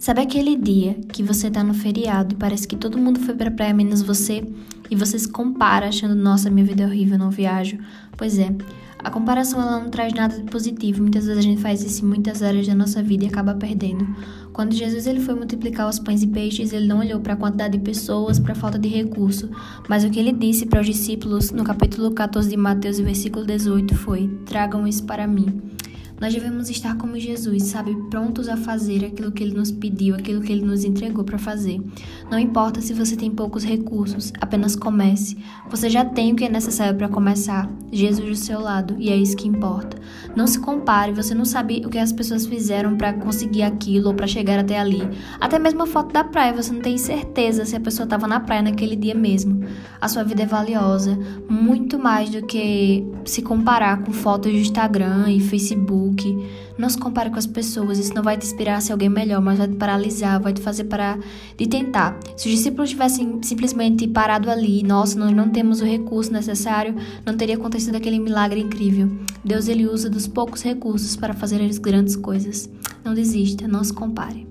Sabe aquele dia que você tá no feriado e parece que todo mundo foi pra praia menos você e você se compara achando, nossa, minha vida é horrível, não viajo? Pois é, a comparação ela não traz nada de positivo. Muitas vezes a gente faz isso em muitas áreas da nossa vida e acaba perdendo. Quando Jesus ele foi multiplicar os pães e peixes, ele não olhou para a quantidade de pessoas, para a falta de recurso, mas o que ele disse para os discípulos no capítulo 14 de Mateus, versículo 18 foi: "Tragam isso para mim". Nós devemos estar como Jesus, sabe, prontos a fazer aquilo que ele nos pediu, aquilo que ele nos entregou para fazer. Não importa se você tem poucos recursos, apenas comece. Você já tem o que é necessário para começar. Jesus do seu lado, e é isso que importa. Não se compare, você não sabe o que as pessoas fizeram para conseguir aquilo ou para chegar até ali. Até mesmo a foto da praia, você não tem certeza se a pessoa estava na praia naquele dia mesmo. A sua vida é valiosa, muito mais do que se comparar com fotos do Instagram e Facebook Facebook. Não se compare com as pessoas, isso não vai te inspirar a ser alguém melhor, mas vai te paralisar, vai te fazer parar de tentar. Se os discípulos tivessem simplesmente parado ali, nossa, nós não temos o recurso necessário, não teria acontecido aquele milagre incrível. Deus ele usa dos poucos recursos para fazer as grandes coisas. Não desista, não se compare.